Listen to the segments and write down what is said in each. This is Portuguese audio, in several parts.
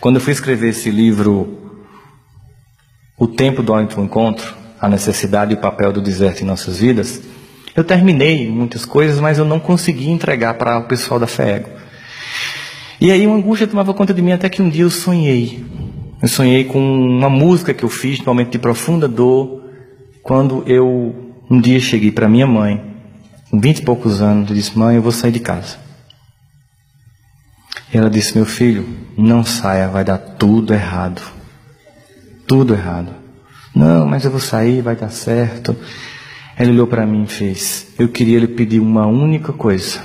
Quando eu fui escrever esse livro, O Tempo do Encontro, a necessidade e o papel do deserto em nossas vidas, eu terminei muitas coisas, mas eu não consegui entregar para o pessoal da FEGO. E aí uma angústia tomava conta de mim até que um dia eu sonhei. Eu sonhei com uma música que eu fiz no momento de profunda dor, quando eu um dia cheguei para minha mãe, com vinte e poucos anos, e disse: Mãe, eu vou sair de casa. Ela disse: Meu filho, não saia, vai dar tudo errado. Tudo errado. Não, mas eu vou sair, vai dar certo. Ela olhou para mim e fez: Eu queria lhe pedir uma única coisa.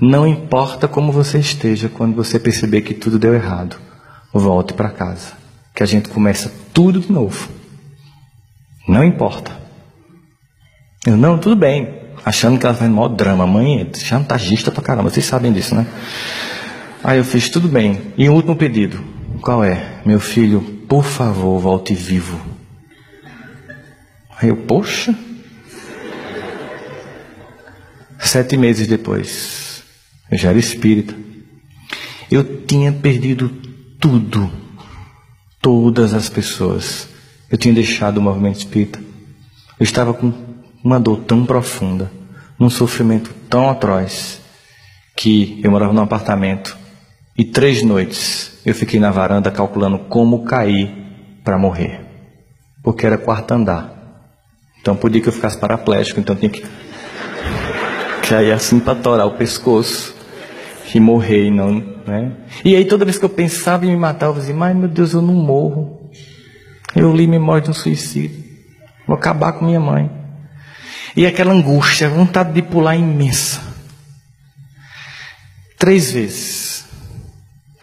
Não importa como você esteja quando você perceber que tudo deu errado, volte para casa, que a gente começa tudo de novo. Não importa. Eu, não, tudo bem. Achando que ela faz maior drama. Mãe é chantagista pra caramba, vocês sabem disso, né? Aí eu fiz, tudo bem. E um último pedido. Qual é? Meu filho, por favor, volte vivo. Aí eu, poxa. Sete meses depois, eu já era espírita. Eu tinha perdido tudo. Todas as pessoas. Eu tinha deixado o movimento espírita. Eu estava com uma dor tão profunda, num sofrimento tão atroz, que eu morava num apartamento e três noites eu fiquei na varanda calculando como cair para morrer, porque era quarto andar. Então podia que eu ficasse paraplégico, então tinha que cair assim para torar o pescoço e morrer, não, né? E aí toda vez que eu pensava em me matar, eu dizia, mas meu Deus, eu não morro. Eu li Memória de um Suicídio. Vou acabar com minha mãe. E aquela angústia, vontade de pular imensa. Três vezes.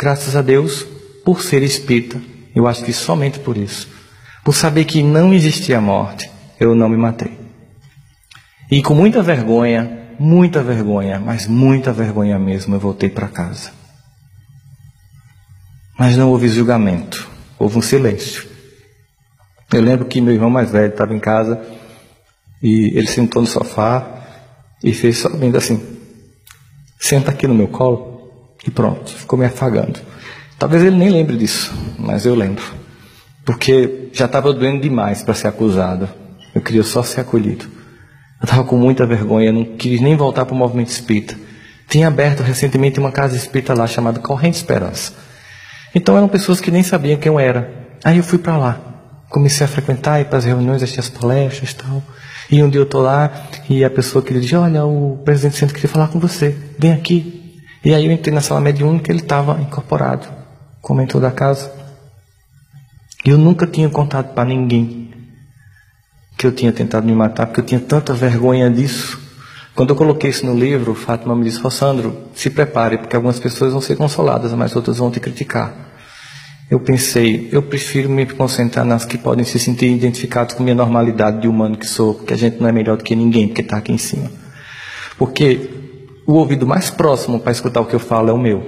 Graças a Deus, por ser espírita, eu acho que somente por isso. Por saber que não existia morte, eu não me matei. E com muita vergonha, muita vergonha, mas muita vergonha mesmo, eu voltei para casa. Mas não houve julgamento, houve um silêncio. Eu lembro que meu irmão mais velho estava em casa e ele sentou no sofá e fez só bem assim: senta aqui no meu colo e pronto, ficou me afagando. Talvez ele nem lembre disso, mas eu lembro. Porque já estava doendo demais para ser acusado. Eu queria só ser acolhido. Eu estava com muita vergonha, não quis nem voltar para o movimento espírita. Tinha aberto recentemente uma casa espírita lá chamada Corrente Esperança. Então eram pessoas que nem sabiam quem eu era. Aí eu fui para lá. Comecei a frequentar, ir para as reuniões, assistir as palestras e tal. E um dia eu estou lá e a pessoa que diz, olha, o presidente do centro queria falar com você, vem aqui. E aí eu entrei na sala mediúnica ele estava incorporado, comentou da casa. Eu nunca tinha contado para ninguém que eu tinha tentado me matar, porque eu tinha tanta vergonha disso. Quando eu coloquei isso no livro, Fátima me disse, Rossandro, se prepare, porque algumas pessoas vão ser consoladas, mas outras vão te criticar. Eu pensei, eu prefiro me concentrar nas que podem se sentir identificados com minha normalidade de humano que sou, porque a gente não é melhor do que ninguém, porque está aqui em cima. Porque o ouvido mais próximo para escutar o que eu falo é o meu.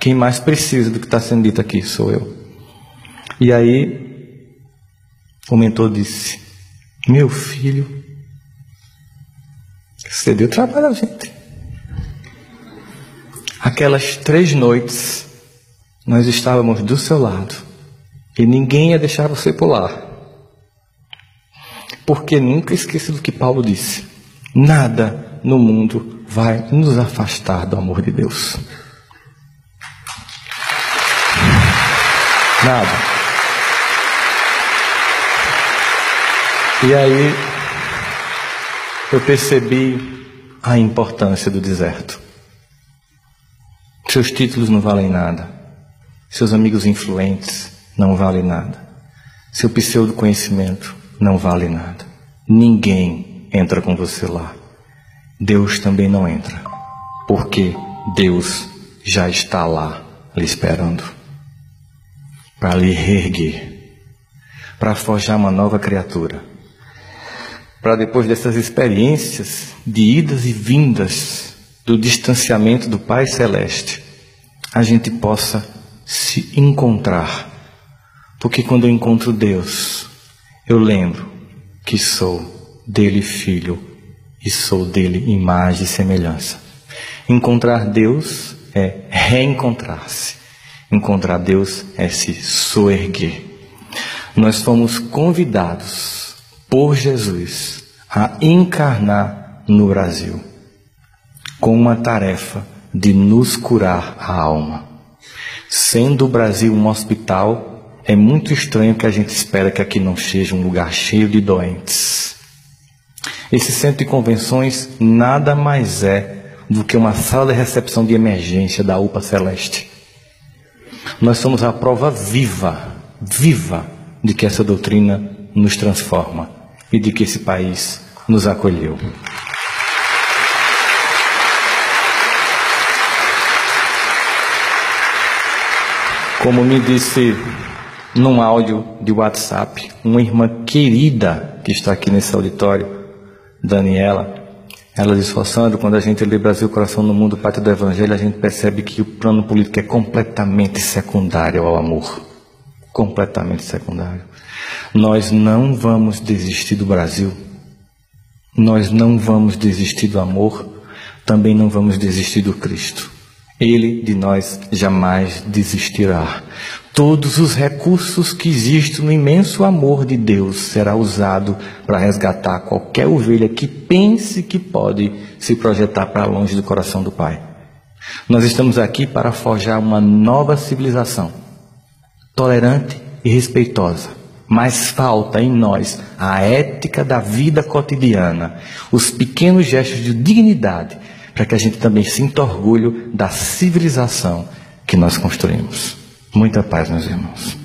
Quem mais precisa do que está sendo dito aqui sou eu. E aí, o mentor disse: Meu filho, você deu trabalho a gente. Aquelas três noites, nós estávamos do seu lado e ninguém ia deixar você pular. Porque nunca esqueça do que Paulo disse: nada no mundo vai nos afastar do amor de Deus. Nada. E aí eu percebi a importância do deserto. Seus títulos não valem nada. Seus amigos influentes não valem nada. Seu pseudo conhecimento não vale nada. Ninguém entra com você lá. Deus também não entra. Porque Deus já está lá lhe esperando para lhe reerguer, para forjar uma nova criatura para depois dessas experiências de idas e vindas do distanciamento do Pai Celeste, a gente possa se encontrar. Porque quando eu encontro Deus, eu lembro que sou dele filho e sou dele imagem e semelhança. Encontrar Deus é reencontrar-se. Encontrar Deus é se soerguer. Nós fomos convidados por Jesus a encarnar no Brasil com uma tarefa de nos curar a alma. Sendo o Brasil um hospital, é muito estranho que a gente espera que aqui não seja um lugar cheio de doentes. Esse centro de convenções nada mais é do que uma sala de recepção de emergência da UPA Celeste. Nós somos a prova viva, viva, de que essa doutrina nos transforma e de que esse país nos acolheu. Como me disse num áudio de WhatsApp, uma irmã querida que está aqui nesse auditório, Daniela, ela disse, Sandro, quando a gente lê Brasil, Coração no Mundo, Pátria do Evangelho, a gente percebe que o plano político é completamente secundário ao amor. Completamente secundário. Nós não vamos desistir do Brasil. Nós não vamos desistir do amor. Também não vamos desistir do Cristo. Ele de nós jamais desistirá. Todos os recursos que existem no imenso amor de Deus será usado para resgatar qualquer ovelha que pense que pode se projetar para longe do coração do Pai. Nós estamos aqui para forjar uma nova civilização, tolerante e respeitosa. Mas falta em nós a ética da vida cotidiana, os pequenos gestos de dignidade para que a gente também sinta orgulho da civilização que nós construímos. Muita paz, meus irmãos.